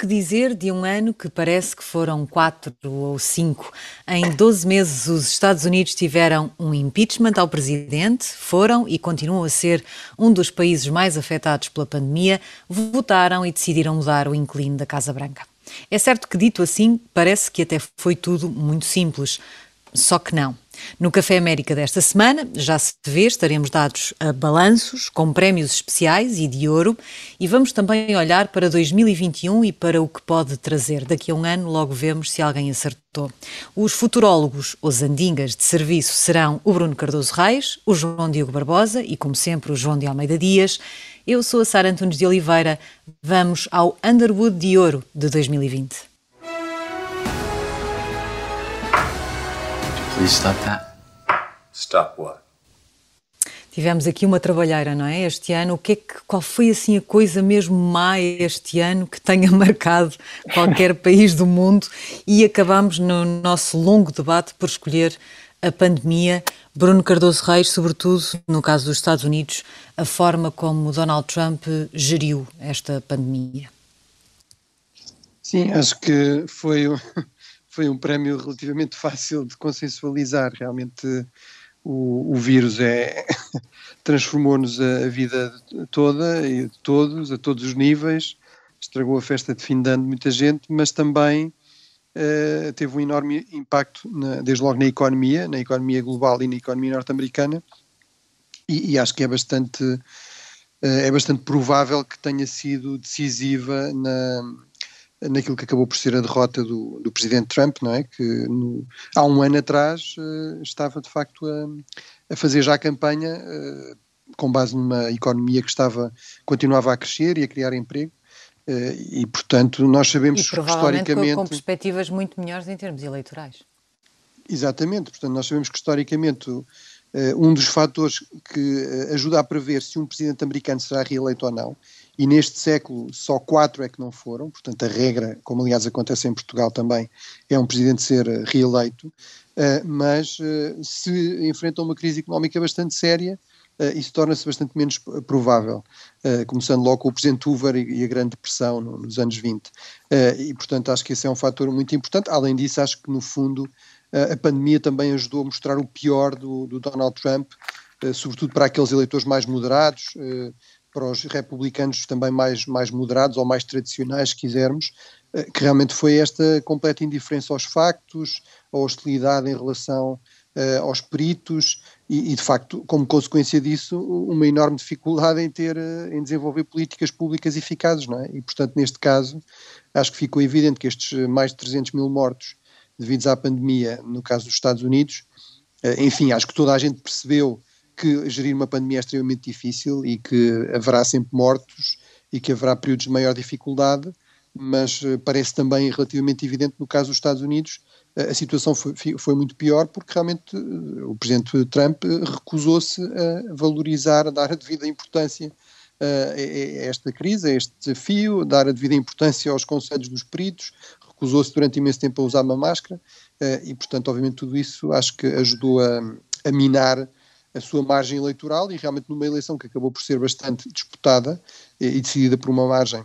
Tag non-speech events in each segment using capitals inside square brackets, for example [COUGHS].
que dizer de um ano que parece que foram quatro ou cinco? Em 12 meses, os Estados Unidos tiveram um impeachment ao presidente, foram e continuam a ser um dos países mais afetados pela pandemia, votaram e decidiram mudar o inclino da Casa Branca. É certo que, dito assim, parece que até foi tudo muito simples. Só que não. No Café América desta semana, já se vê, estaremos dados a balanços com prémios especiais e de ouro e vamos também olhar para 2021 e para o que pode trazer. Daqui a um ano logo vemos se alguém acertou. Os futurólogos, os andingas de serviço, serão o Bruno Cardoso Reis, o João Diogo Barbosa e, como sempre, o João de Almeida Dias. Eu sou a Sara Antunes de Oliveira. Vamos ao Underwood de Ouro de 2020. Please stop that. Stop what? Tivemos aqui uma trabalheira, não é? Este ano, o que é que, qual foi assim a coisa mesmo má este ano que tenha [LAUGHS] marcado qualquer [LAUGHS] país do mundo? E acabamos no nosso longo debate por escolher a pandemia. Bruno Cardoso Reis, sobretudo no caso dos Estados Unidos, a forma como Donald Trump geriu esta pandemia. Sim, acho que foi foi um prémio relativamente fácil de consensualizar. Realmente o, o vírus é [LAUGHS] transformou-nos a, vida toda e de todos, a todos os níveis, estragou a festa de fim de ano de muita gente, mas também uh, teve um enorme impacto, na, desde logo na economia, na economia global e na economia norte-americana, e, e, acho que é bastante, uh, é bastante provável que tenha sido decisiva na naquilo que acabou por ser a derrota do, do presidente Trump, não é? Que no, há um ano atrás uh, estava de facto a, a, fazer já a campanha uh, com base numa economia que estava, continuava a crescer e a criar emprego. Uh, e portanto nós sabemos e, que historicamente com, com perspectivas muito melhores em termos eleitorais. Exatamente, portanto nós sabemos que historicamente um dos fatores que ajuda a prever se um presidente americano será reeleito ou não e neste século só quatro é que não foram, portanto a regra, como aliás acontece em Portugal também, é um presidente ser eh, reeleito, uh, mas uh, se enfrentam uma crise económica bastante séria, isso torna-se bastante menos provável, começando logo com o presidente Hoover e, a Grande Depressão no, nos anos 20. e portanto acho que esse é um fator muito importante, além disso acho que no fundo a pandemia também ajudou a mostrar o pior do, do Donald Trump, sobretudo para aqueles eleitores mais moderados, para os republicanos também mais, mais moderados ou mais tradicionais, se quisermos, eh, que realmente foi esta completa indiferença aos factos, a hostilidade em relação uh, aos peritos e, e, de facto, como consequência disso, uma enorme dificuldade em ter, uh, em desenvolver políticas públicas eficazes, não é? E, portanto, neste caso, acho que ficou evidente que estes mais de 300 mil mortos devidos à pandemia, no caso dos Estados Unidos, uh, enfim, acho que toda a gente percebeu que gerir uma pandemia é extremamente difícil e que haverá sempre mortos e que haverá períodos de maior dificuldade, mas eh, parece também relativamente evidente no caso dos Estados Unidos eh, a situação foi, foi muito pior porque realmente eh, o presidente Trump recusou-se a valorizar, a dar a devida importância a esta crise, a este desafio, a dar a devida importância aos conselhos dos peritos, recusou-se durante imenso tempo a usar uma máscara e, portanto, obviamente tudo isso acho que ajudou a, a minar a sua margem eleitoral e realmente numa eleição que acabou por ser bastante disputada e, e decidida por uma margem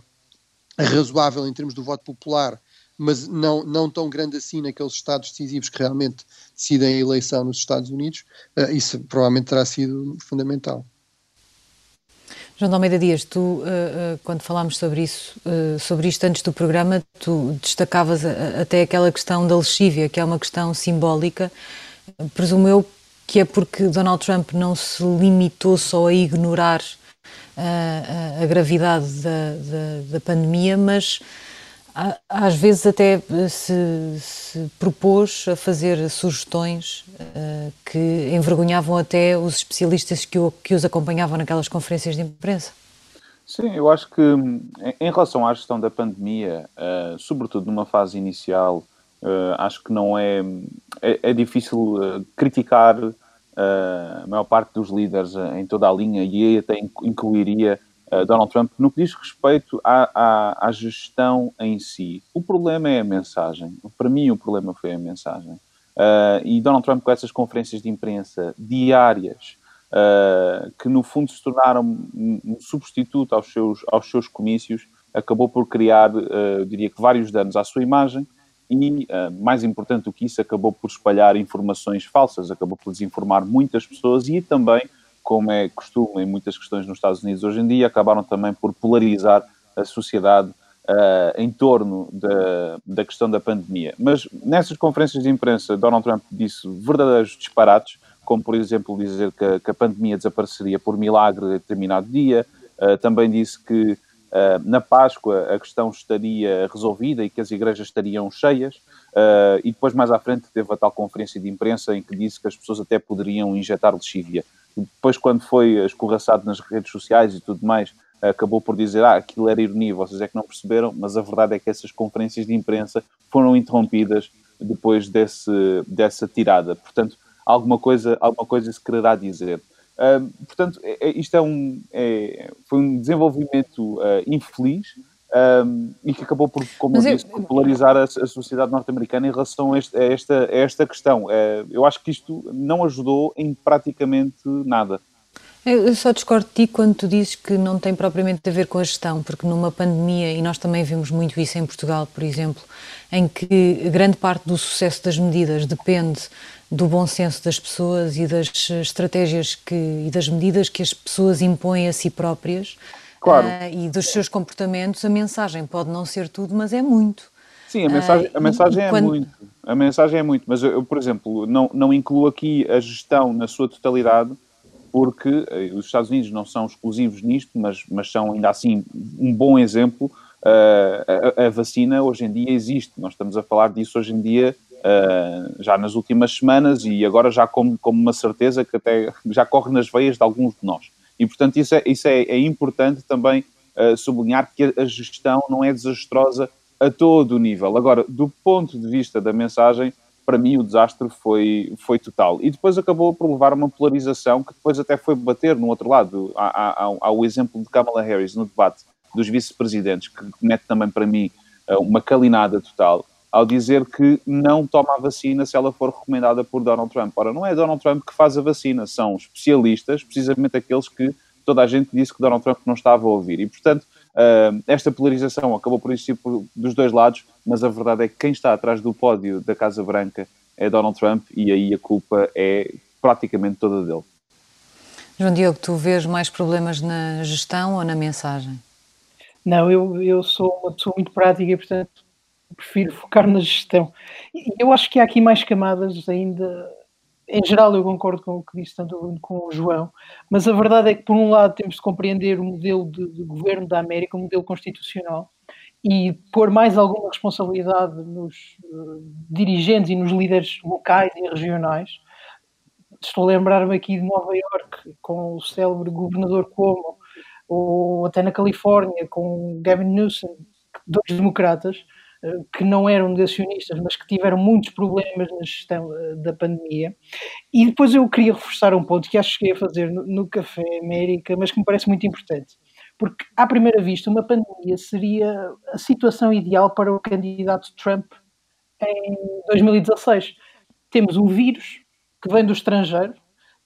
razoável em termos do voto popular, mas não, não tão grande assim naqueles estados decisivos que realmente decidem a eleição nos Estados Unidos, uh, isso provavelmente terá sido fundamental. João de Almeida Dias, tu, uh, quando falámos sobre isso, sobre isto antes do programa, tu destacavas até aquela questão da lexívia, que é uma questão simbólica, presumo eu, que é porque Donald Trump não se limitou só a ignorar uh, a gravidade da, da, da, pandemia, mas às vezes até se, se, propôs a fazer sugestões uh, que envergonhavam até os especialistas que, o, que os acompanhavam naquelas conferências de imprensa. Sim, eu acho que em relação à gestão da pandemia, uh, sobretudo numa fase inicial, acho que não é. É, é difícil uh, criticar uh, a maior parte dos líderes em toda a linha e até incluiria Donald Trump no que diz respeito à, à, à, gestão em si. O problema é a mensagem. Para mim, o problema foi a mensagem. e Donald Trump, com essas conferências de imprensa diárias, que no fundo se tornaram um substituto aos seus, aos seus comícios, acabou por criar, uh, diria que, vários danos à sua imagem e, uh, mais importante do que isso, acabou por espalhar informações falsas, acabou por desinformar muitas pessoas e também, como é costume em muitas questões nos Estados Unidos hoje em dia, acabaram também por polarizar a sociedade Uh, em torno da, da questão da pandemia. Mas nessas conferências de imprensa, Donald Trump disse verdadeiros disparates, como por exemplo dizer que, que a pandemia desapareceria por milagre a determinado dia, uh, também disse que uh, na Páscoa a questão estaria resolvida e que as igrejas estariam cheias, e depois mais à frente teve a tal conferência de imprensa em que disse que as pessoas até poderiam injetar lexívia. Depois, quando foi escorraçado nas redes sociais e tudo mais, acabou por dizer ah, aquilo era ironia, vocês é que não perceberam, mas a verdade é que essas conferências de imprensa foram interrompidas depois desse, dessa tirada. Portanto, alguma coisa, alguma coisa se quererá dizer. Uh, portanto, é, é, isto é um, é, foi um desenvolvimento uh, infeliz um, e que acabou por, como eu disse, por polarizar a, a sociedade norte-americana em relação a, este, a, esta, a esta questão. Uh, eu acho que isto não ajudou em praticamente nada. Eu só discordo de ti quando tu dizes que não tem propriamente a ver com a gestão, porque numa pandemia, e nós também vimos muito isso em Portugal, por exemplo, em que grande parte do sucesso das medidas depende do bom senso das pessoas e das estratégias que, e das medidas que as pessoas impõem a si próprias claro. uh, e dos seus comportamentos, a mensagem pode não ser tudo, mas é muito. Sim, a mensagem, a ah, mensagem é quando... muito. A mensagem é muito, mas eu, por exemplo, não, não incluo aqui a gestão na sua totalidade, porque eh, os Estados Unidos não são exclusivos nisto, mas, mas são ainda assim um bom exemplo. Uh, a, a, vacina hoje em dia existe, nós estamos a falar disso hoje em dia uh, já nas últimas semanas e agora já como, como uma certeza que até já corre nas veias de alguns de nós. E portanto isso é, isso é, é importante também uh, sublinhar que a, gestão não é desastrosa a todo o nível. Agora, do ponto de vista da mensagem, para mim o desastre foi, foi total. E depois acabou por levar uma polarização que depois até foi bater no outro lado. Há, há, há o exemplo de Kamala Harris no debate dos vice-presidentes, que mete também para mim eh, uma calinada total, ao dizer que não toma a vacina se ela for recomendada por Donald Trump. Ora, não é Donald Trump que faz a vacina, são especialistas, precisamente aqueles que toda a gente disse que Donald Trump não estava a ouvir. E, portanto, Uh, esta polarização acabou por existir dos dois lados, mas a verdade é que quem está atrás do pódio da Casa Branca é Donald Trump e aí a culpa é praticamente toda dele. João Diogo, tu vês mais problemas na gestão ou na mensagem? Não, eu, eu sou uma pessoa muito prática e, portanto, prefiro focar na gestão. Eu acho que há aqui mais camadas ainda em geral eu concordo com o que disse tanto com o João, mas a verdade é que por um lado temos de compreender o modelo de, de governo da América, o modelo constitucional, e pôr mais alguma responsabilidade nos uh, dirigentes e nos líderes locais e regionais. Estou a lembrar-me aqui de Nova York com o célebre governador Cuomo, ou até na Califórnia com Gavin Newsom, dois democratas, que não eram negacionistas, mas que tiveram muitos problemas na gestão eh, da pandemia. E depois eu queria reforçar um ponto que acho que cheguei a fazer no, no Café América, mas que me parece muito importante. Porque, à primeira vista, uma pandemia seria a situação ideal para o candidato Trump em 2016. Temos um vírus que vem do estrangeiro,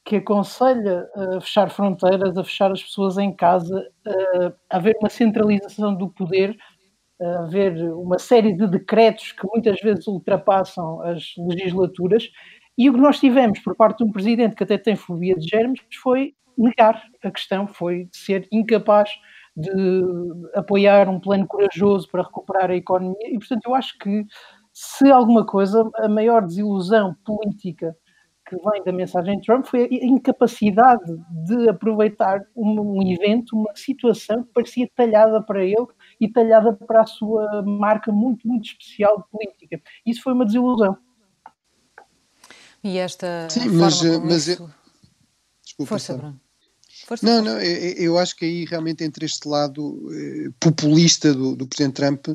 que aconselha a fechar fronteiras, a fechar as pessoas em casa, a haver uma centralização do poder haver uma série de decretos que muitas vezes ultrapassam as legislaturas, e o que nós tivemos por parte de um presidente que até tem fobia de germes foi negar a questão, foi ser incapaz de apoiar um plano corajoso para recuperar a economia, e portanto eu acho que se alguma coisa, a maior desilusão política que vem da mensagem de Trump foi a incapacidade de aproveitar um, evento, uma situação que parecia talhada para ele e talhada para a sua marca muito, muito especial de política. Isso foi uma desilusão. E esta. Sim, mas. mas isso... eu... Desculpa, Força, Bruno. Força, não, força. não, eu, eu, acho que aí realmente entre este lado eh, populista do, do Presidente Trump,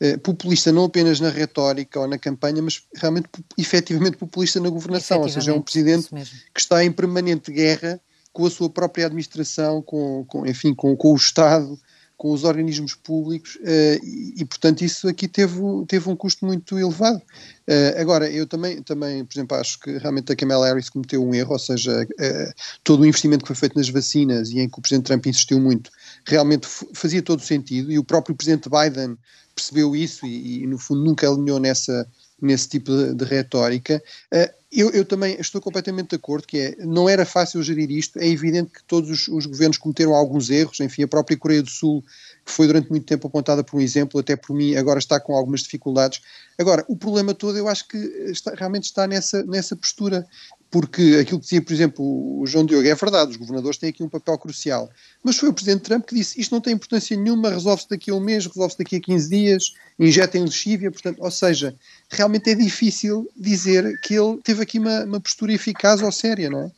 eh, populista não apenas na retórica ou na campanha, mas realmente efetivamente populista na governação, ou seja, é um Presidente que está em permanente guerra com a sua própria administração, com, com enfim, com, com o Estado, com os organismos públicos uh, e, e, portanto, isso aqui teve, teve um custo muito elevado. Uh, agora, eu também, também, por exemplo, acho que realmente a Kamala Harris cometeu um erro, ou seja, uh, todo o investimento que foi feito nas vacinas e em que o Presidente Trump insistiu muito, realmente fazia todo o sentido e o próprio Presidente Biden percebeu isso e, e no fundo, nunca alinhou nessa, nesse tipo de, de retórica. Uh, eu, eu, também estou completamente de acordo que é, não era fácil gerir isto, é evidente que todos os, os, governos cometeram alguns erros, enfim, a própria Coreia do Sul, que foi durante muito tempo apontada por um exemplo, até por mim, agora está com algumas dificuldades. Agora, o problema todo eu acho que está, realmente está nessa, nessa postura. Porque aquilo que dizia, por exemplo, o João Diogo é verdade, os governadores têm aqui um papel crucial, mas foi o Presidente Trump que disse isto não tem importância nenhuma, resolve-se daqui a um mês, resolve-se daqui a 15 dias, injetem lexívia, portanto, ou seja, realmente é difícil dizer que ele teve aqui uma, uma postura eficaz ou séria, não é?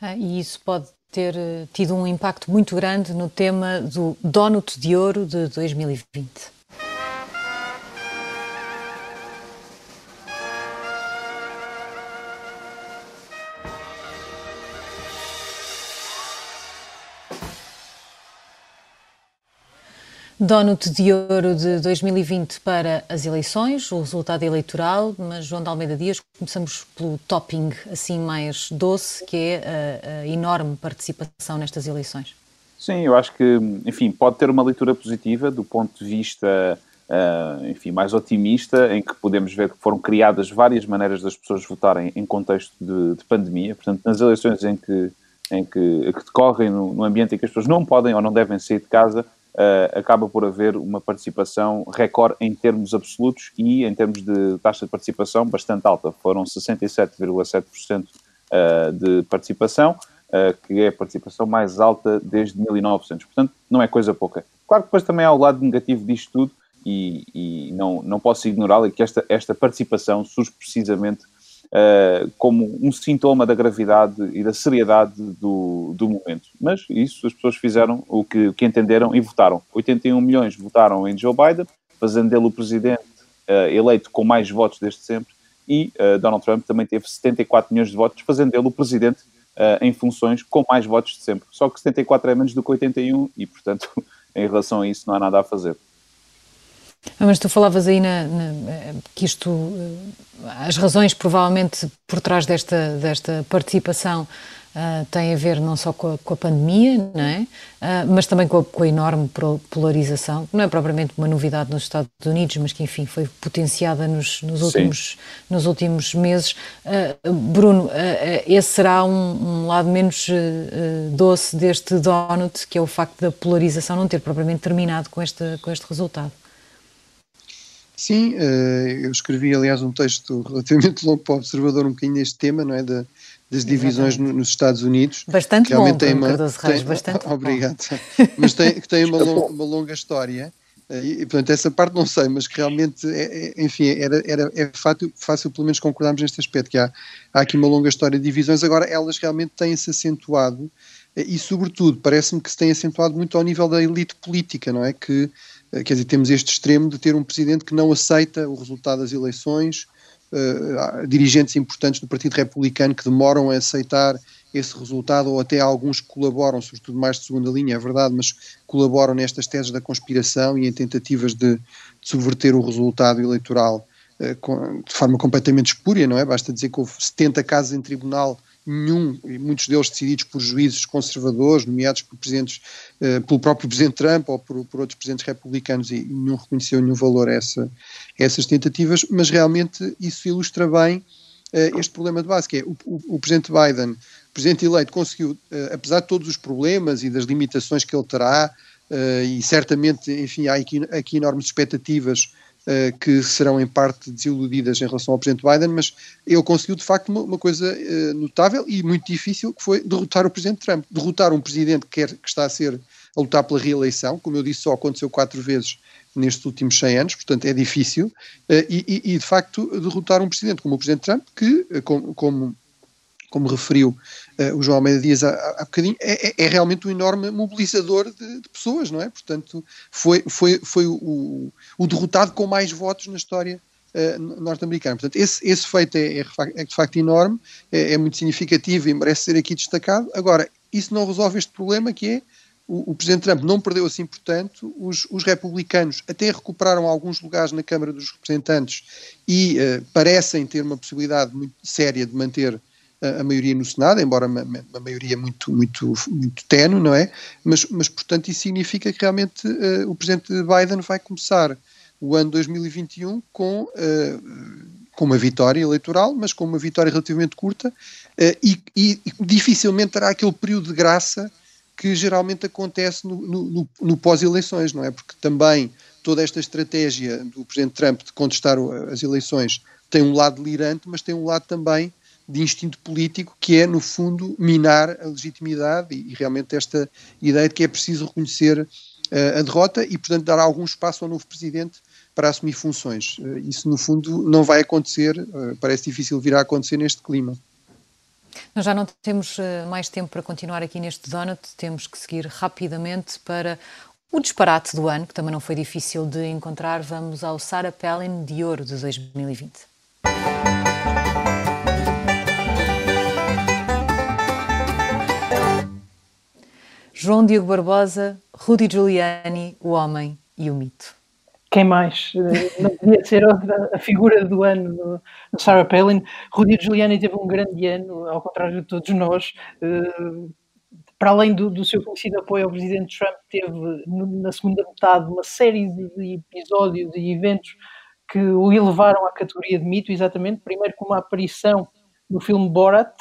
Ah, e isso pode ter eh, tido um impacto muito grande no tema do Donut de Ouro de 2020. Donut de Ouro de 2020 para as eleições, o resultado eleitoral, mas João de Almeida Dias, começamos pelo topping assim mais doce, que é a, a enorme participação nestas eleições. Sim, eu acho que, enfim, pode ter uma leitura positiva do ponto de vista, uh, enfim, mais otimista, em que podemos ver que foram criadas várias maneiras das pessoas votarem em contexto de, de pandemia. Portanto, nas eleições em que, em que, que decorrem no, no ambiente em que as pessoas não podem ou não devem sair de casa, uh, acaba por haver uma participação recorde em termos absolutos e em termos de taxa de participação bastante alta. Foram 67,7% uh, de participação, uh, que é a participação mais alta desde 1900. Portanto, não é coisa pouca. Claro que depois também há o lado negativo disto tudo e, e não, não posso ignorá-lo, é que esta, esta participação surge precisamente uh, como um sintoma da gravidade e da seriedade do, do momento. Mas isso as pessoas fizeram o que, o que entenderam e votaram. 81 milhões votaram em Joe Biden, fazendo dele o presidente uh, eleito com mais votos desde sempre, e uh, Donald Trump também teve 74 milhões de votos, fazendo dele o presidente em funções com mais votos de sempre. Só que 74 é menos do que 81 e, portanto, [LAUGHS] em relação a isso não há nada a fazer. Ah, mas tu falavas aí na, na, que isto, eh, as razões provavelmente por trás desta, desta participação uh, têm a ver não só com a, com a pandemia, não é? Uh, mas também com a, com a, enorme polarização, que não é propriamente uma novidade nos Estados Unidos, mas que enfim foi potenciada nos, nos, últimos, nos últimos meses. Uh, Bruno, esse será um, um lado menos doce deste donut, que é o facto da polarização não ter propriamente terminado com este, com este resultado. Sim, eh, eu escrevi, aliás, um texto relativamente longo para o Observador, um bocadinho neste tema, não é? Da, das divisões no, nos Estados Unidos. Bastante longo, tem uma, Cardoso Reis, tem, bastante [LAUGHS] Obrigado. [LAUGHS] Mas tem, que tem uma, long, uma longa história. Eh, e, portanto, essa parte não sei, mas que realmente, é, é, enfim, era, era, é fácil, fácil pelo menos concordarmos neste aspecto, que há, há aqui uma longa história de divisões, agora elas realmente têm-se acentuado e, sobretudo, parece-me que se tem acentuado muito ao nível da elite política, não é? Que quer dizer, temos este extremo de ter um presidente que não aceita o resultado das eleições, uh, dirigentes importantes do Partido Republicano que demoram a aceitar esse resultado, ou até alguns que colaboram, sobretudo mais de segunda linha, é verdade, mas colaboram nestas teses da conspiração e em tentativas de, de subverter o resultado eleitoral uh, com, de forma completamente espúria, não é? Basta dizer que houve 70 casos em tribunal nenhum, e muitos deles decididos por juízes conservadores, nomeados por presidentes, uh, pelo próprio presidente Trump ou por, por outros presidentes republicanos, e, não reconheceu nenhum valor a, essa, a essas tentativas, mas realmente isso ilustra bem uh, este problema de base, que é o, o, o presidente Biden, o presidente eleito, conseguiu, uh, apesar de todos os problemas e das limitações que ele terá, e certamente, enfim, há aqui, aqui enormes expectativas uh, que serão em parte desiludidas em relação ao Presidente Biden, mas ele conseguiu de facto uma, uma coisa uh, notável e muito difícil, que foi derrotar o Presidente Trump. Derrotar um Presidente que, quer, que está a ser a lutar pela reeleição, como eu disse, só aconteceu quatro vezes nestes últimos 100 anos, portanto é difícil, uh, e, e, e, de facto derrotar um Presidente como o Presidente Trump, que, como, como como referiu uh, o João Almeida Dias há, há bocadinho, é, é, é, realmente um enorme mobilizador de, de, pessoas, não é? Portanto, foi, foi, foi o, o derrotado com mais votos na história uh, norte-americana. Portanto, esse, esse feito é, é, é, de facto enorme, é, é, muito significativo e merece ser aqui destacado. Agora, isso não resolve este problema que é o, o, Presidente Trump não perdeu assim, portanto, os, os, republicanos até recuperaram alguns lugares na Câmara dos Representantes e uh, parecem ter uma possibilidade muito séria de manter a, maioria no Senado, embora uma, uma, maioria muito, muito, muito tenue, não é? Mas, mas portanto, isso significa que realmente uh, o Presidente Biden vai começar o ano 2021 com, uh, com uma vitória eleitoral, mas com uma vitória relativamente curta e, e, e dificilmente terá aquele período de graça que geralmente acontece no, no, no pós-eleições, não é? Porque também toda esta estratégia do Presidente Trump de contestar as eleições tem um lado delirante, mas tem um lado também de instinto político, que é, no fundo, minar a legitimidade e, e realmente esta ideia de que é preciso reconhecer uh, a derrota e, portanto, dar algum espaço ao novo Presidente para assumir funções. Uh, isso, no fundo, não vai acontecer, uh, parece difícil vir a acontecer neste clima. Nós já não temos mais tempo para continuar aqui neste Donut, temos que seguir rapidamente para o disparate do ano, que também não foi difícil de encontrar. Vamos ao Sarah Palin de Ouro de 2020. João Diogo Barbosa, Rudy Giuliani, o homem e o mito quem mais? Eh, não podia ser outra, a figura do ano do, Sarah Palin. Rudy Giuliani teve um grande ano, ao contrário de todos nós. Uh, para além do, do, seu conhecido apoio ao presidente Trump, teve na segunda metade uma série de, episódios e eventos que o elevaram à categoria de mito, exatamente. Primeiro, com uma aparição no filme Borat,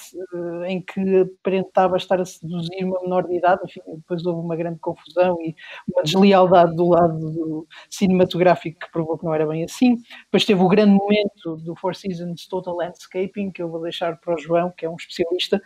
eh, em que aparentava estar a seduzir uma menor de idade, enfim, depois houve uma grande confusão e uma deslealdade do lado do cinematográfico que provou que não era bem assim. Depois teve o grande momento do Four Seasons Total Landscaping, que eu vou deixar para o João, que é um especialista,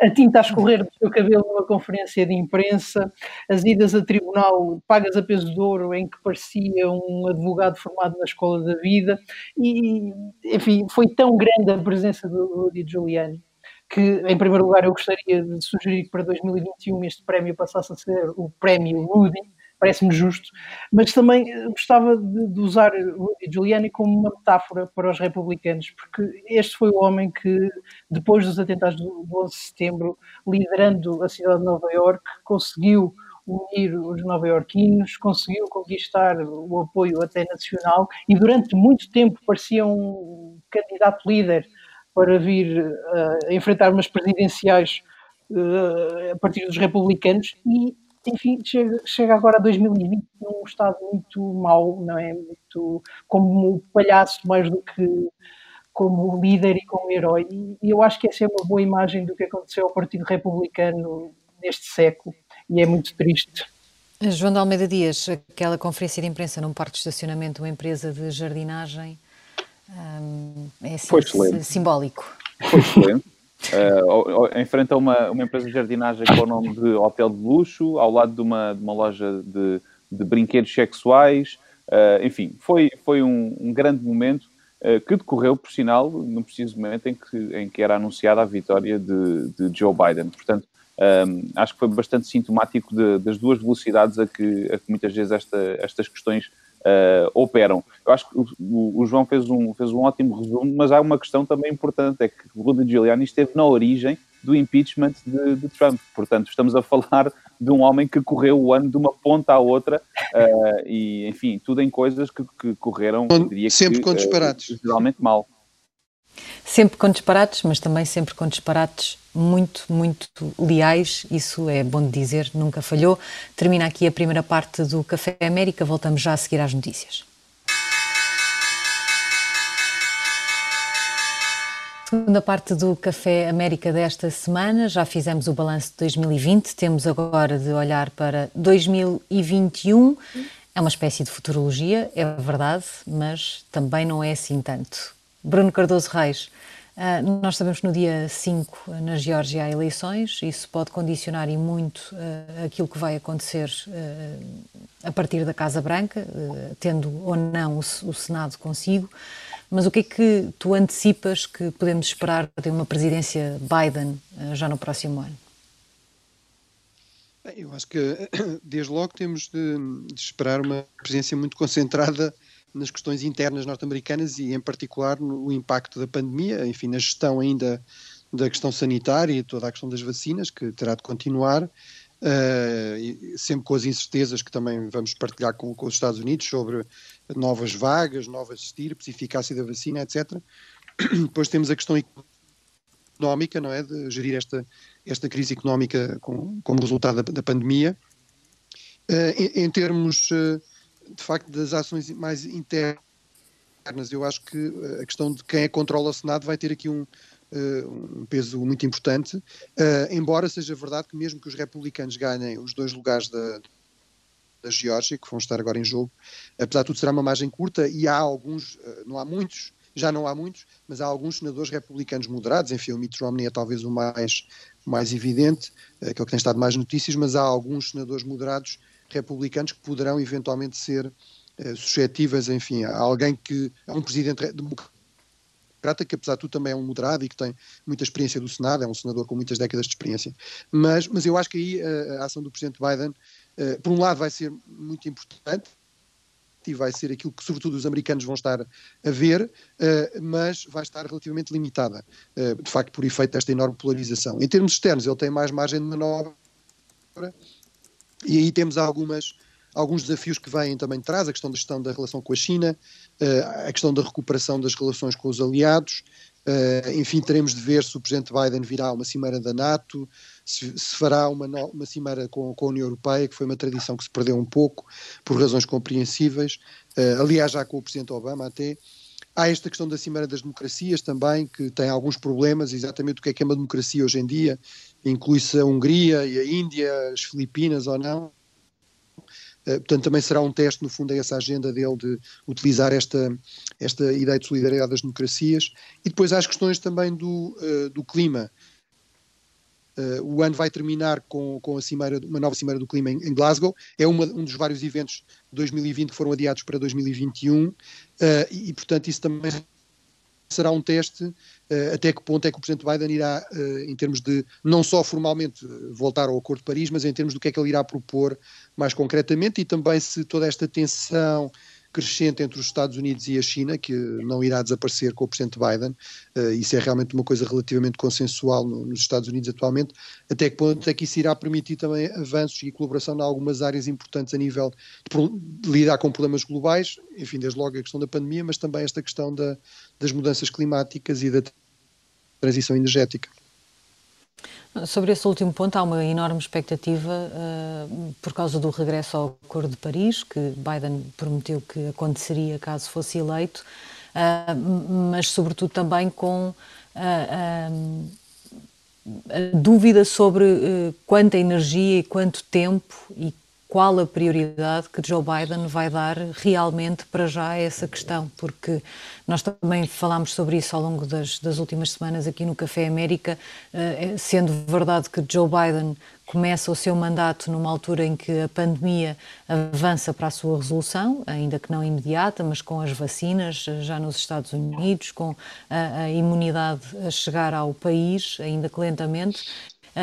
a tinta a escorrer do seu cabelo numa conferência de imprensa, as idas a tribunal pagas a peso de ouro em que parecia um advogado formado na escola da vida e, enfim, foi tão grande a presença do Rudy Giuliani que, em primeiro lugar, eu gostaria de sugerir que para 2021 este prémio passasse a ser o prémio Rudy, parece-me justo, mas também eh, gostava de, de usar Rudy Giuliani como uma metáfora para os republicanos, porque este foi o homem que, depois dos atentados do 11 de setembro, liderando a cidade de Nova York, conseguiu unir os nova-iorquinos, conseguiu conquistar o apoio até nacional e durante muito tempo parecia um candidato líder para vir uh, enfrentar umas presidenciais uh, a partir dos republicanos e enfim, chega, chega agora a 2020 num estado muito mau, não é? Muito como palhaço mais do que como líder e como herói. E eu acho que essa é uma boa imagem do que aconteceu ao Partido Republicano neste século e é muito triste. João de Almeida Dias, aquela conferência de imprensa num parque de estacionamento, uma empresa de jardinagem, hum, é assim, simbólico. Foi excelente. Uh, enfrenta uma, uma empresa de jardinagem com o nome de Hotel de Luxo, ao lado de uma, de uma loja de, de brinquedos sexuais. Uh, enfim, foi, foi um, um grande momento uh, que decorreu, por sinal, no preciso momento em que, em que era anunciada a vitória de, de Joe Biden. Portanto, um, acho que foi bastante sintomático de, das duas velocidades a que, a que muitas vezes esta, estas questões uh, operam. Eu acho que o, o, João fez um, fez um ótimo resumo, mas há uma questão também importante, é que o Rudy Giuliani esteve na origem do impeachment de, de, Trump. Portanto, estamos a falar de um homem que correu o ano de uma ponta à outra uh, e, enfim, tudo em coisas que, que correram, diria sempre que, com disparates. Uh, geralmente mal. Sempre com disparates, mas também sempre com disparates muito, muito leais, isso é bom de dizer, nunca falhou. Termina aqui a primeira parte do Café América, voltamos já a seguir às notícias. Segunda parte do Café América desta semana, já fizemos o balanço de 2020, temos agora de olhar para 2021. É uma espécie de futurologia, é verdade, mas também não é assim tanto. Bruno Cardoso Reis, uh, nós sabemos que no dia 5 na Geórgia há eleições, isso pode condicionar e muito uh, aquilo que vai acontecer uh, a partir da Casa Branca, tendo ou não o, o, Senado consigo. Mas o que é que tu antecipas que podemos esperar de uma presidência Biden já no próximo ano? Eu acho que [COUGHS] desde logo temos de, de esperar uma presidência muito concentrada nas questões internas norte-americanas e, em particular, no impacto da pandemia, enfim, na gestão ainda da questão sanitária e toda a questão das vacinas, que terá de continuar, uh, sempre com as incertezas que também vamos partilhar com, com, os Estados Unidos sobre novas vagas, novas estirpes, eficácia da vacina, etc. Depois temos a questão económica, não é? De gerir esta, esta crise económica com, como resultado da, da pandemia. Uh, em, em, termos, uh, de facto, das ações mais internas, eu acho que a questão de quem é que controla o Senado vai ter aqui um, uh, um peso muito importante, embora seja verdade que mesmo que os republicanos ganhem os dois lugares da, da Geórgia, que vão estar agora em jogo, apesar de tudo será uma margem curta e há alguns, não há muitos, já não há muitos, mas há alguns senadores republicanos moderados, enfim, o Mitt Romney é talvez o mais, mais evidente, aquele que tem estado mais notícias, mas há alguns senadores moderados republicanos que poderão eventualmente ser uh, suscetíveis, enfim, a alguém que, a um presidente democrata que apesar de tudo também é um moderado e que tem muita experiência do Senado, é um senador com muitas décadas de experiência. Mas, mas eu acho que aí uh, a ação do presidente Biden, uh, por um lado vai ser muito importante, e vai ser aquilo que, sobretudo, os americanos vão estar a ver, mas vai estar relativamente limitada, de facto, por efeito desta enorme polarização. Em termos externos, ele tem mais margem de manobra e aí temos algumas, alguns desafios que vêm também de trás, a questão da gestão da relação com a China, uh, a questão da recuperação das relações com os aliados, uh, enfim, teremos de ver se o Presidente Biden virá a uma cimeira da NATO, se, se fará uma, uma cimeira com, com, a União Europeia, que foi uma tradição que se perdeu um pouco, por razões compreensíveis, uh, aliás já com o Presidente Obama até, Há esta questão da Cimeira das Democracias também, que tem alguns problemas, exatamente o que é que é uma democracia hoje em dia, inclui-se a Hungria e a Índia, as Filipinas ou não. Uh, portanto, também será um teste, no fundo, a essa agenda dele de utilizar esta, esta ideia de solidariedade das democracias. E depois há as questões também do, uh, do clima. Uh, o ano vai terminar com, com a cimeira, uma nova Cimeira do Clima em, em Glasgow. É uma, um dos vários eventos de 2020 que foram adiados para 2021 e, e, portanto, isso também será um teste uh, até que ponto é que o Presidente Biden irá, uh, em termos de não só formalmente voltar ao Acordo de Paris, mas em termos do que é que ele irá propor mais concretamente e também se toda esta tensão crescente entre os Estados Unidos e a China, que não irá desaparecer com o Presidente Biden, uh, isso é realmente uma coisa relativamente consensual no, nos Estados Unidos atualmente, até que ponto é que isso irá permitir também avanços e colaboração em algumas áreas importantes a nível de, lidar com problemas globais, enfim, desde logo a questão da pandemia, mas também esta questão da, das mudanças climáticas e da transição energética. Sobre esse último ponto, há uma enorme expectativa uh, por causa do regresso ao Acordo de Paris, que Biden prometeu que aconteceria caso fosse eleito, uh, mas sobretudo também com uh, a dúvida sobre quanta energia e quanto tempo e qual a prioridade que Joe Biden vai dar realmente para já a essa questão, porque nós também falámos sobre isso ao longo das, das últimas semanas aqui no Café América, uh, sendo verdade que Joe Biden começa o seu mandato numa altura em que a pandemia avança para a sua resolução, ainda que não imediata, mas com as vacinas já nos Estados Unidos, com a, a imunidade a chegar ao país, ainda que lentamente,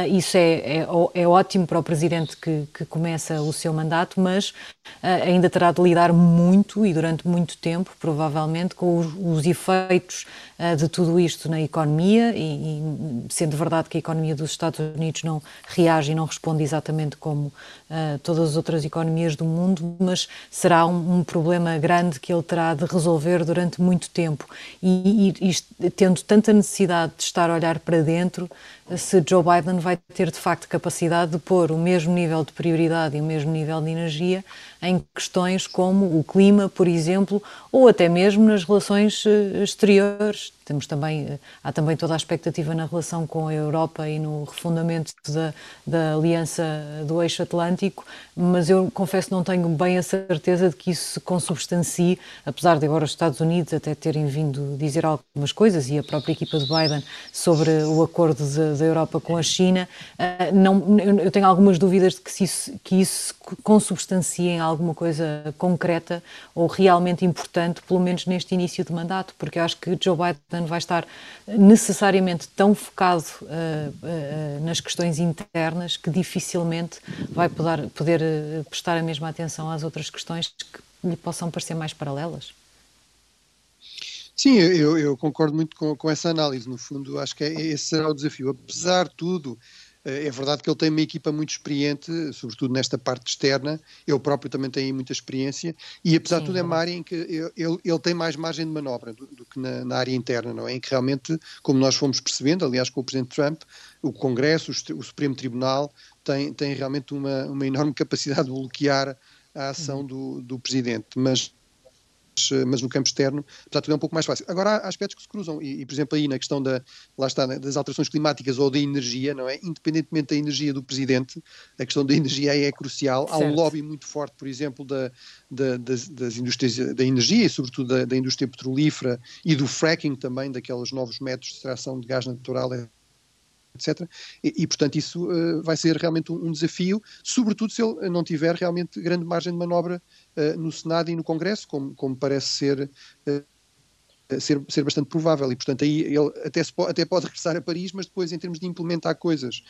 isso é, é, é, ótimo para o presidente que, que começa o seu mandato, mas uh, ainda terá de lidar muito e durante muito tempo, provavelmente, com os, os efeitos uh, de tudo isto na economia, e, e, sendo verdade que a economia dos Estados Unidos não reage e não responde exatamente como todas as outras economias do mundo, mas será um, um, problema grande que ele terá de resolver durante muito tempo. E, e, e tendo tanta necessidade de estar a olhar para dentro, se Joe Biden vai ter de facto capacidade de pôr o mesmo nível de prioridade e o mesmo nível de energia em questões como o clima, por exemplo, ou até mesmo nas relações eh, exteriores. Temos também, eh, há também toda a expectativa na relação com a Europa e no refundamento da, da aliança do eixo atlântico, mas eu confesso que não tenho bem a certeza de que isso se consubstancie, apesar de agora os Estados Unidos até terem vindo dizer algumas coisas e a própria equipa de Biden sobre o acordo da Europa com a China, eh, não, eu tenho algumas dúvidas de que isso, que isso consubstancie em alguma coisa concreta ou realmente importante, pelo menos neste início de mandato, porque eu acho que Joe Biden vai estar necessariamente tão focado uh, uh, nas questões internas que dificilmente vai poder, poder prestar a mesma atenção às outras questões que lhe possam parecer mais paralelas. Sim, eu, eu concordo muito com, com, essa análise. No fundo, acho que é, esse será o desafio. Apesar de tudo, Eh, é verdade que ele tem uma equipa muito experiente, sobretudo nesta parte externa. Eu próprio também tenho muita experiência. E apesar Sim, de tudo, é uma área em que ele, ele tem mais margem de manobra do, do que na, na, área interna, não é? Em que realmente, como nós fomos percebendo, aliás, com o Presidente Trump, o Congresso, o, o Supremo Tribunal, tem, tem realmente uma, uma enorme [LAUGHS] capacidade de bloquear a ação uhum. do, do Presidente. Mas eh, mas no campo externo, tudo é um pouco mais fácil. Agora há aspectos que se cruzam, e, e, por exemplo aí na questão da, lá está, das alterações climáticas ou da energia, não é? Independentemente da energia do Presidente, a questão da energia é crucial. Certo. Há um lobby muito forte, por exemplo, da, da, das, das, indústrias da energia e sobretudo da, da indústria petrolífera e do fracking também, daqueles novos métodos de extração de gás natural etc. E, e, portanto, isso uh, vai ser realmente um, um, desafio, sobretudo se ele não tiver realmente grande margem de manobra uh, no Senado e no Congresso, como, como parece ser. Uh, ser, ser bastante provável e portanto aí ele até, até pode regressar a Paris mas depois em termos de implementar coisas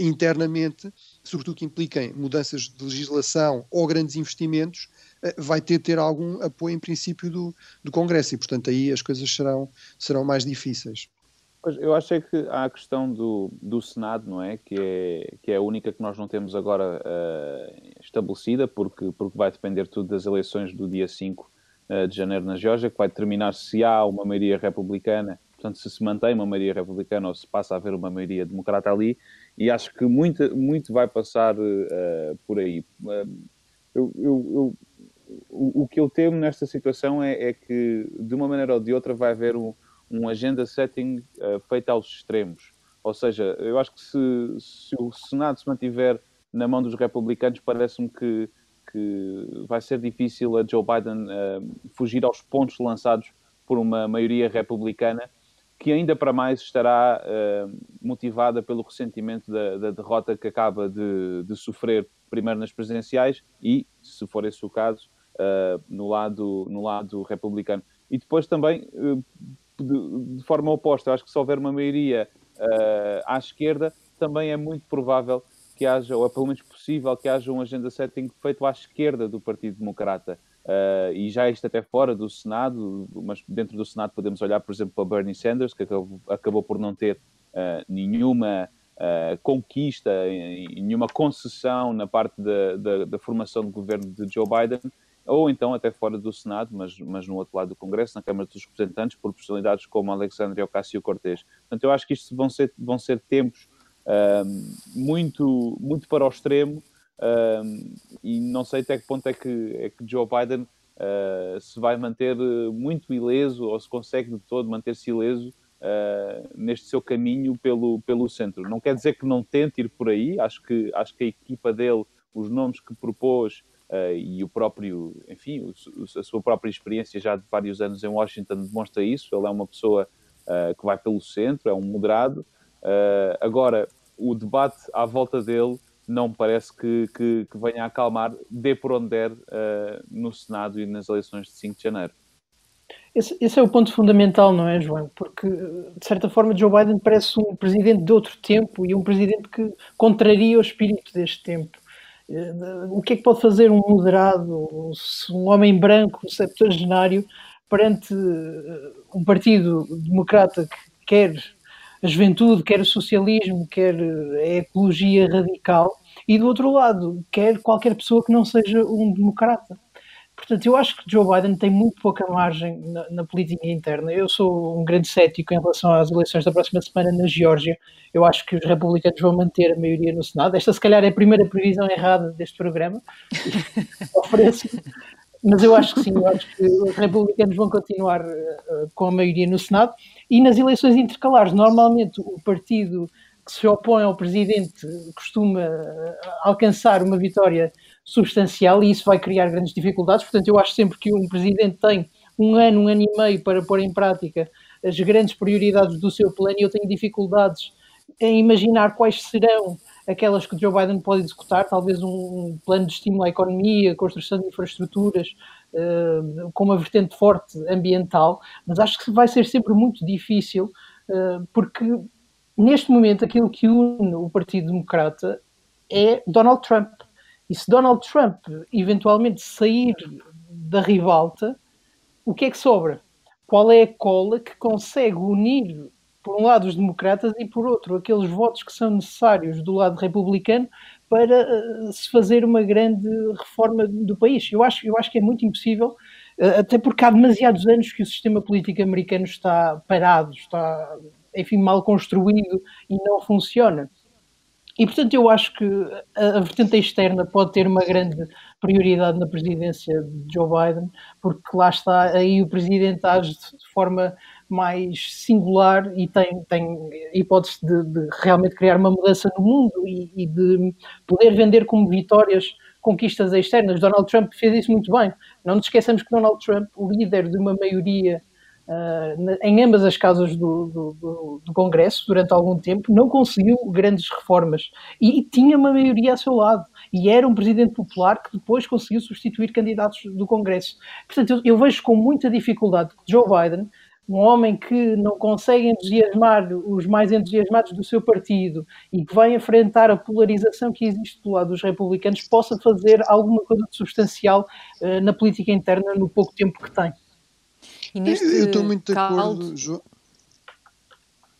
internamente, sobretudo que impliquem mudanças de legislação ou grandes investimentos vai ter ter algum apoio em princípio do, do Congresso e portanto aí as coisas serão, serão mais difíceis. Eu acho é que há a questão do, do Senado, não é? Que, é? que é a única que nós não temos agora uh, estabelecida, porque, porque vai depender tudo das eleições do dia 5 uh, eh, de janeiro na Geórgia, que vai determinar se há uma maioria republicana, portanto, se se mantém uma maioria republicana ou se passa a haver uma maioria democrata ali, e acho que muito, muito vai passar uh, por aí. Eu, eu, eu, o, o, que eu temo nesta situação é, é, que, de uma maneira ou de outra, vai haver um um agenda setting uh, feito aos extremos. Ou seja, eu acho que se, se o Senado se mantiver na mão dos republicanos, parece-me que, que vai ser difícil a Joe Biden uh, fugir aos pontos lançados por uma maioria republicana, que ainda para mais estará uh, motivada pelo ressentimento da, da derrota que acaba de, de, sofrer primeiro nas presidenciais e, se for esse o caso, uh, no, lado, no lado republicano. E depois também de, de forma oposta. Eu acho que se houver uma maioria uh, à esquerda, também é muito provável que haja, ou é pelo menos possível, que haja um agenda setting feito à esquerda do Partido Democrata. Uh, e já isto até fora do Senado, mas dentro do Senado podemos olhar, por exemplo, para Bernie Sanders, que acabou, acabou por não ter uh, nenhuma uh, conquista, nenhuma concessão na parte da, da, formação do governo de Joe Biden, ou então até fora do Senado, mas, mas no outro lado do Congresso, na Câmara dos Representantes, por personalidades como Alexandre Ocasio-Cortez. Portanto, eu acho que isto vão ser, vão ser tempos um, muito, muito para o extremo um, e não sei até que ponto é que, é que Joe Biden uh, se vai manter muito ileso ou se consegue de todo manter-se ileso uh, neste seu caminho pelo, pelo centro. Não quer dizer que não tente ir por aí, acho que, acho que a equipa dele, os nomes que propôs, Uh, e o próprio, enfim, o, a sua própria experiência já de vários anos em Washington demonstra isso. Ele é uma pessoa uh, que vai pelo centro, é um moderado. Uh, agora, o debate à volta dele não parece que, que, que venha a acalmar, dê por onde der no Senado e nas eleições de 5 de janeiro. Esse, esse, é o ponto fundamental, não é, João? Porque, de certa forma, Joe Biden parece um presidente de outro tempo e um presidente que contraria o espírito deste tempo o que é que pode fazer um moderado, um homem branco, septuagenário, perante eh, um partido democrata que quer a juventude, quer o socialismo, quer a ecologia radical, e do outro lado, quer qualquer pessoa que não seja um democrata. Portanto, eu acho que Joe Biden tem muito pouca margem na, na, política interna. Eu sou um grande cético em relação às eleições da próxima semana na Geórgia. Eu acho que os republicanos vão manter a maioria no Senado. Esta, se calhar, é a primeira previsão errada deste programa. [LAUGHS] Ofereço. Mas eu acho que sim, eu acho que os republicanos vão continuar uh, com a maioria no Senado. E nas eleições intercalares, normalmente o partido que se opõe ao presidente costuma uh, alcançar uma vitória substancial e isso vai criar grandes dificuldades. Portanto, eu acho sempre que um presidente tem um ano, um ano e meio para pôr em prática as grandes prioridades do seu plano e eu tenho dificuldades em imaginar quais serão aquelas que Joe Biden pode executar, talvez um plano de estímulo à economia, construção de infraestruturas, uh, com uma vertente forte ambiental, mas acho que vai ser sempre muito difícil, uh, porque neste momento aquilo que une o Partido Democrata é Donald Trump. E se Donald Trump eventualmente sair da rivalta, o que é que sobra? Qual é a cola que consegue unir por um lado os democratas e por outro aqueles votos que são necessários do lado republicano para uh, se fazer uma grande reforma do país. Eu acho, eu acho que é muito impossível, uh, até porque há demasiados anos que o sistema político americano está parado, está, enfim, mal construído e não funciona. E, portanto, eu acho que a, a vertente externa pode ter uma grande prioridade na presidência de Joe Biden, porque lá está, aí o presidente age de forma mais singular e tem, tem hipótese de, de realmente criar uma mudança no mundo e, e, de poder vender como vitórias conquistas externas. Donald Trump fez isso muito bem. Não nos esqueçamos que Donald Trump, o líder de uma maioria uh, em ambas as casas do, do, do, do, Congresso durante algum tempo, não conseguiu grandes reformas e, e tinha uma maioria a seu lado e era um presidente popular que depois conseguiu substituir candidatos do Congresso. Portanto, eu, eu vejo com muita dificuldade que Joe Biden um homem que não consegue entusiasmar os mais entusiasmados do seu partido e que vai enfrentar a polarização que existe do lado dos republicanos, possa fazer alguma coisa de substancial uh, na política interna no pouco tempo que tem. E neste eu estou muito de acordo, João.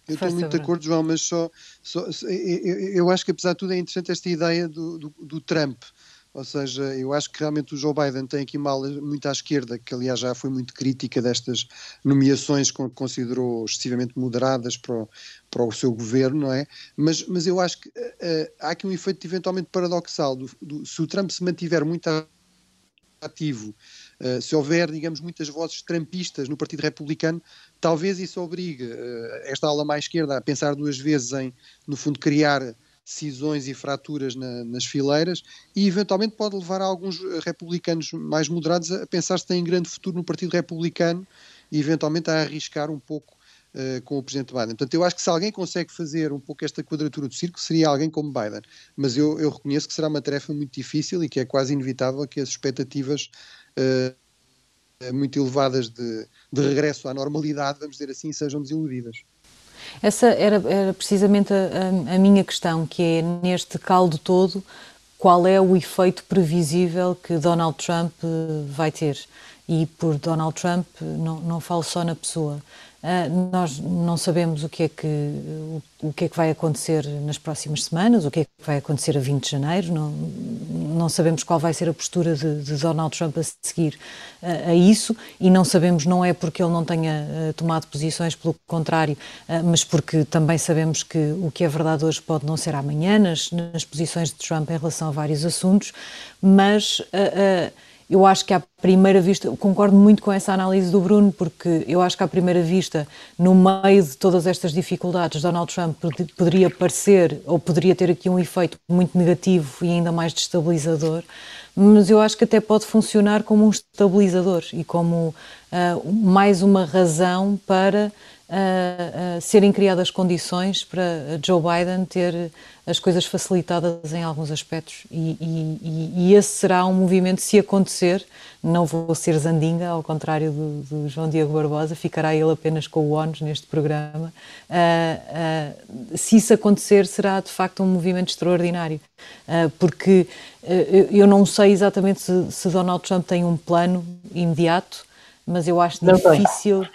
Eu estou muito de acordo, João, mas só, só eu, eu, acho que apesar de tudo é interessante esta ideia do, do, do Trump. Ou seja, eu acho que realmente o Joe Biden tem aqui uma ala muito à esquerda, que aliás já foi muito crítica destas nomeações que considerou excessivamente moderadas para o, para o seu governo, não é? Mas, mas eu acho que uh, há aqui um efeito eventualmente paradoxal. Do, do, se o Trump se mantiver muito ativo, uh, se houver, digamos, muitas vozes trampistas no Partido Republicano, talvez isso obrigue uh, esta ala mais esquerda a pensar duas vezes em, no fundo, criar cisões e fraturas na, nas fileiras e eventualmente pode levar alguns republicanos mais moderados a pensar se têm grande futuro no Partido Republicano e eventualmente a arriscar um pouco uh, com o Presidente Biden. Portanto, eu acho que se alguém consegue fazer um pouco esta quadratura do círculo seria alguém como Biden. Mas eu, eu reconheço que será uma tarefa muito difícil e que é quase inevitável que as expectativas uh, muito elevadas de, de regresso à normalidade, vamos dizer assim, sejam desiludidas. Essa era, era precisamente a, a, minha questão, que é neste caldo todo, qual é o efeito previsível que Donald Trump eh, vai ter? E por Donald Trump não, não falo só na pessoa, Uh, nós não sabemos o que, é que, o, o, que é que vai acontecer nas próximas semanas, o que é que vai acontecer a 20 de janeiro, não, não sabemos qual vai ser a postura de, de Donald Trump a seguir uh, a isso. E não sabemos, não é porque ele não tenha uh, tomado posições, pelo contrário, mas porque também sabemos que o que é verdade hoje pode não ser amanhã nas, nas posições de Trump em relação a vários assuntos, mas eu acho que à primeira vista, concordo muito com essa análise do Bruno, porque eu acho que à primeira vista, no meio de todas estas dificuldades, Donald Trump poderia parecer ou poderia ter aqui um efeito muito negativo e ainda mais destabilizador, mas eu acho que até pode funcionar como um estabilizador e como uh, mais uma razão para uh, uh, serem criadas condições para Joe Biden ter as coisas facilitadas em alguns aspectos e, e, e, esse será um movimento, se acontecer, não vou ser Zandinga, ao contrário do, do João Diego Barbosa, ficará ele apenas com o ONU neste programa. Uh, uh, se isso acontecer, será de facto um movimento extraordinário, uh, porque eu não sei exatamente se, se, Donald Trump tem um plano imediato, mas eu acho não difícil.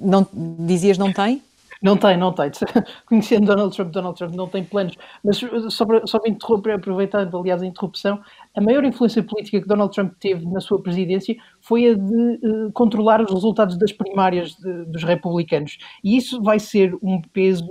Não, dizias não tem? Não tem, não tem. [LAUGHS] Conhecendo Donald Trump, Donald Trump não tem planos. Mas só para, só para interromper, aproveitando, aliás, a interrupção, a maior influência política que Donald Trump teve na sua presidência foi a de uh, controlar os resultados das primárias de, dos republicanos. E isso vai ser um peso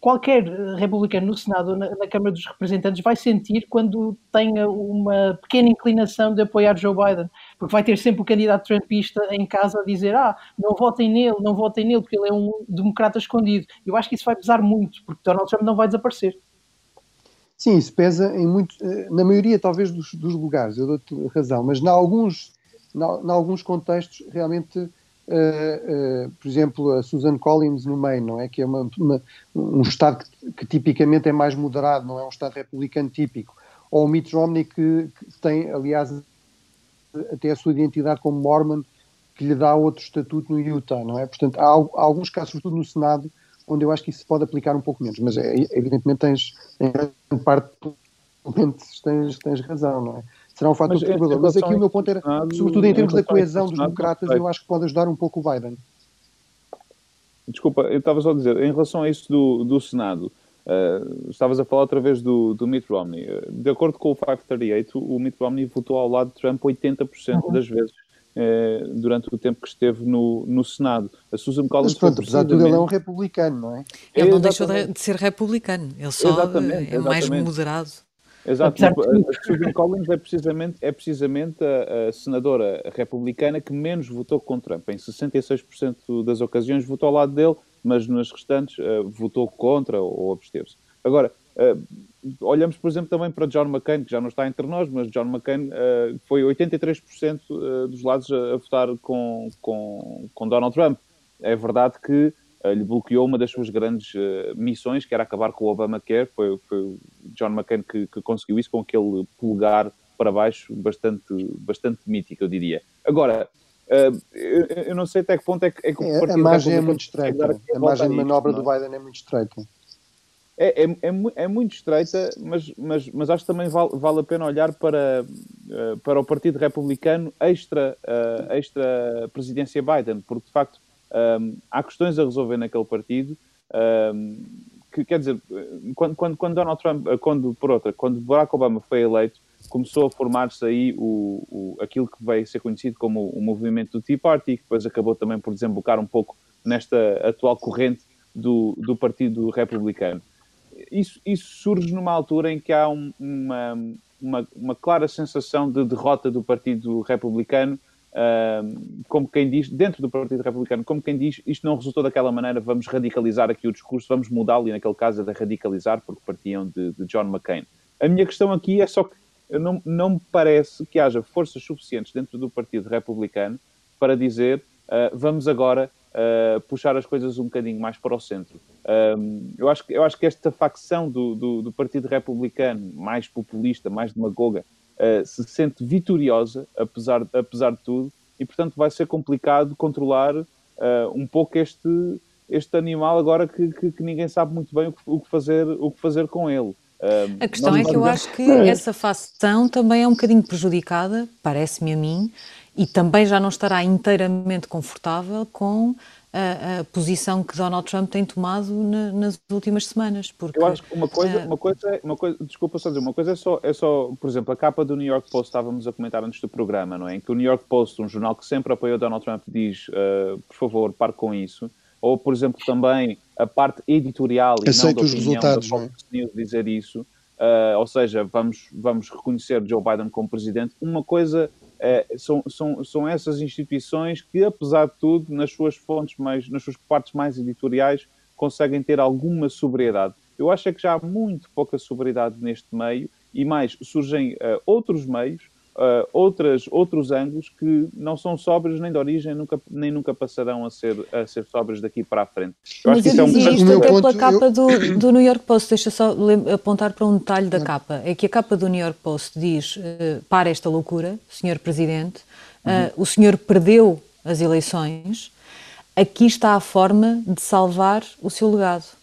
qualquer eh, republicano no Senado ou na, na, Câmara dos Representantes vai sentir quando tenha uma pequena inclinação de apoiar Joe Biden, porque vai ter sempre o candidato trumpista em casa a dizer ah, não votem nele, não votem nele, porque ele é um democrata escondido. Eu acho que isso vai pesar muito, porque Donald Trump não vai desaparecer. Sim, isso pesa em muito, eh, na maioria talvez dos, dos lugares, eu dou-te razão, mas em alguns, em alguns contextos realmente Uh, uh, por exemplo, a Susan Collins no Maine, não é? Que é uma, uma, um Estado que, que, tipicamente é mais moderado, não é um Estado republicano típico. Ou o Mitt Romney, que, que, tem, aliás, até a sua identidade como Mormon, que lhe dá outro estatuto no Utah, não é? Portanto, há, há alguns casos, sobretudo no Senado, onde eu acho que isso se pode aplicar um pouco menos. Mas, é, evidentemente, tens, em grande parte, tens, tens razão, não é? será um fator perturbador. Mas aqui o meu ponto era, sobretudo em termos da coesão dos democratas, eu acho que pode ajudar um pouco o Biden. desculpa, eu estava só a dizer, em relação a isso do, do Senado, uh, estavas a falar outra vez do, do Mitt Romney. De acordo com o 538, o Mitt Romney votou ao lado de Trump 80% uhum. das vezes uh, durante o tempo que esteve no, no Senado. A Susan Collins. Mas pronto, apesar de tudo, ele é um republicano, não é? Ele não deixou de, ser republicano, ele só exatamente, é exatamente. mais moderado. Exato, a Susan Collins é precisamente, é precisamente a, a, senadora republicana que menos votou com Trump. Em 66% das ocasiões votou ao lado dele, mas nas restantes uh, votou contra ou, absteve-se. Agora, uh, olhamos, por exemplo, também para John McCain, que já não está entre nós, mas John McCain uh, foi 83% dos lados a, a votar com, com, com Donald Trump. É verdade que lhe bloqueou uma das suas grandes missões, que era acabar com o Obamacare. Foi, foi John McCain que, que, conseguiu isso com aquele polegar para baixo bastante, bastante mítico, eu diria. Agora, eu, eu, não sei até que ponto é que, é que é, A margem é muito estreita. A margem de manobra do Biden é muito estreita. É, é, é, é, muito estreita, mas, mas, mas acho que também vale, vale a pena olhar para, para o Partido Republicano extra, extra presidência Biden, porque de facto há questões a resolver naquele partido que, quer dizer, quando, quando, quando, Donald Trump, quando, por outra, quando Barack Obama foi eleito, começou a formar-se aí o, o, aquilo que veio ser conhecido como o movimento do Tea Party, que depois acabou também por desembocar um pouco nesta atual corrente do, do Partido Republicano. Isso, isso surge numa altura em que há um, uma, uma, uma clara sensação de derrota do Partido Republicano como quem diz, dentro do Partido Republicano, como quem diz, isto não resultou daquela maneira, vamos radicalizar aqui o discurso, vamos mudá-lo, e naquele caso é de radicalizar, porque partiam de, de, John McCain. A minha questão aqui é só que não, não me parece que haja forças suficientes dentro do Partido Republicano para dizer uh, vamos agora uh, puxar as coisas um bocadinho mais para o centro. Um, eu, acho, eu acho que esta facção do, do, do Partido Republicano, mais populista, mais demagoga, uh, se sente vitoriosa, apesar, apesar de tudo, e portanto vai ser complicado controlar um pouco este, este animal agora que, que, que, ninguém sabe muito bem o que, o que, fazer, o que fazer com ele. A questão é que eu acho que essa facção também é um bocadinho prejudicada, parece-me a mim, e também já não estará inteiramente confortável com a, a, posição que Donald Trump tem tomado na, nas últimas semanas. Porque, Eu acho que uma coisa, uh, uma coisa, é, uma coisa, desculpa só dizer, uma coisa é só, é só, por exemplo, a capa do New York Post estávamos a comentar antes do programa, não é? Em que o New York Post, um jornal que sempre apoiou Donald Trump, diz, uh, por favor, pare com isso. Ou, por exemplo, também a parte editorial e Aceito não da os resultados, da Fox News dizer isso. Uh, ou seja, vamos, vamos reconhecer Joe Biden como presidente. Uma coisa é, são, são, são essas instituições que, apesar de tudo, nas suas fontes mais, nas suas partes mais editoriais, conseguem ter alguma sobriedade. Eu acho é que já há muito pouca sobriedade neste meio e mais surgem uh, outros meios, uh, outras, outros ângulos que não são sóbrios nem de origem, nunca, nem nunca passarão a ser, a ser sóbrios daqui para a frente. Eu Mas acho eu que isso é um... isto até pela capa eu... do, do New York Post, deixa só apontar para um detalhe da capa, é que a capa do New York Post diz, uh, para esta loucura, Senhor Presidente, uh, uhum. o senhor perdeu as eleições, aqui está a forma de salvar o seu legado.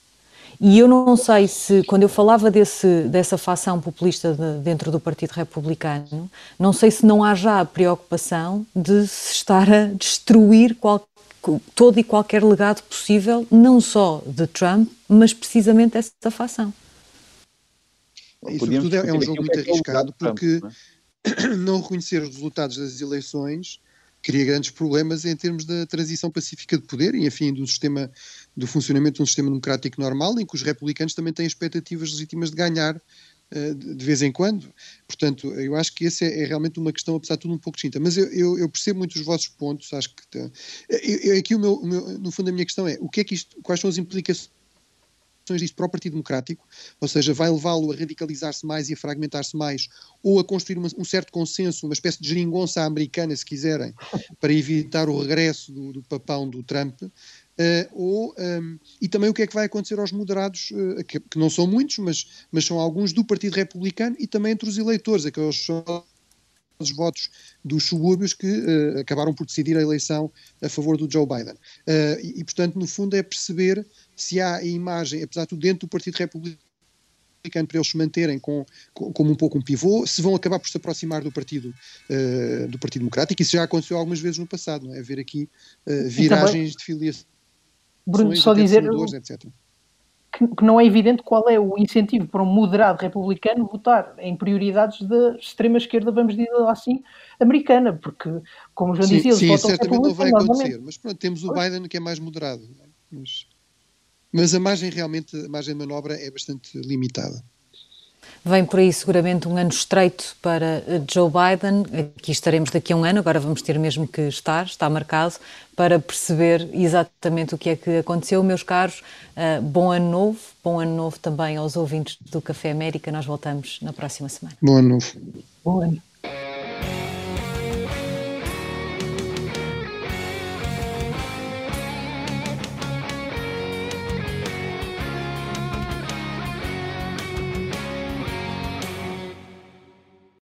E eu não sei se, quando eu falava desse, dessa facção populista de, dentro do Partido Republicano, não sei se não há já a preocupação de se estar a destruir qual, todo e qualquer legado possível, não só de Trump, mas precisamente essa facção. E, sobretudo, é, é um jogo muito arriscado, porque é? [CLEARS THROAT] não reconhecer os resultados das eleições cria grandes problemas em termos da transição pacífica de poder e, enfim, do sistema, do funcionamento de um sistema democrático normal, em que os republicanos também têm expectativas legítimas de ganhar uh, de vez em quando. Portanto, eu acho que essa é, é, realmente uma questão, apesar de tudo, um pouco distinta. Mas eu, eu, eu percebo muito os vossos pontos, acho que. Eu, aqui, o meu, o meu, no fundo, a minha questão é: o que é que isto, quais são as implicações disto para o Partido Democrático, ou seja, vai levá-lo a radicalizar-se mais e a fragmentar-se mais, ou a construir uma, um certo consenso, uma espécie de geringonça americana, se quiserem, para evitar o regresso do, do papão do Trump. Uh, ou, um, ehm, e também o que é que vai acontecer aos moderados, uh, que, que, não são muitos, mas, mas são alguns do Partido Republicano e também entre os eleitores, aqueles os votos dos subúrbios que uh, acabaram por decidir a eleição a favor do Joe Biden. Uh, e, e, portanto, no fundo, é perceber se há a imagem, apesar de tudo, dentro do Partido Republicano para eles se manterem com, com, como um pouco um pivô, se vão acabar por se aproximar do Partido, uh, do partido Democrático. Isso já aconteceu algumas vezes no passado, não é? Haver aqui viragens de filiação Bruno, só dizer que, que, não é evidente qual é o incentivo para um moderado republicano votar em prioridades da extrema-esquerda, vamos dizer assim, americana, porque, como já dizia, sim, sim certamente não vai acontecer, mas pronto, temos o Biden que é mais moderado, é? mas, mas a margem realmente, a margem de manobra é bastante limitada. Vem por aí seguramente um ano estreito para eh, Joe Biden. Aqui estaremos daqui a um ano, agora vamos ter mesmo que estar, está marcado, para perceber exatamente o que é que aconteceu. Meus caros, uh, bom ano novo, bom ano novo também aos ouvintes do Café América. Nós voltamos na próxima semana. Bom ano novo. Bom ano.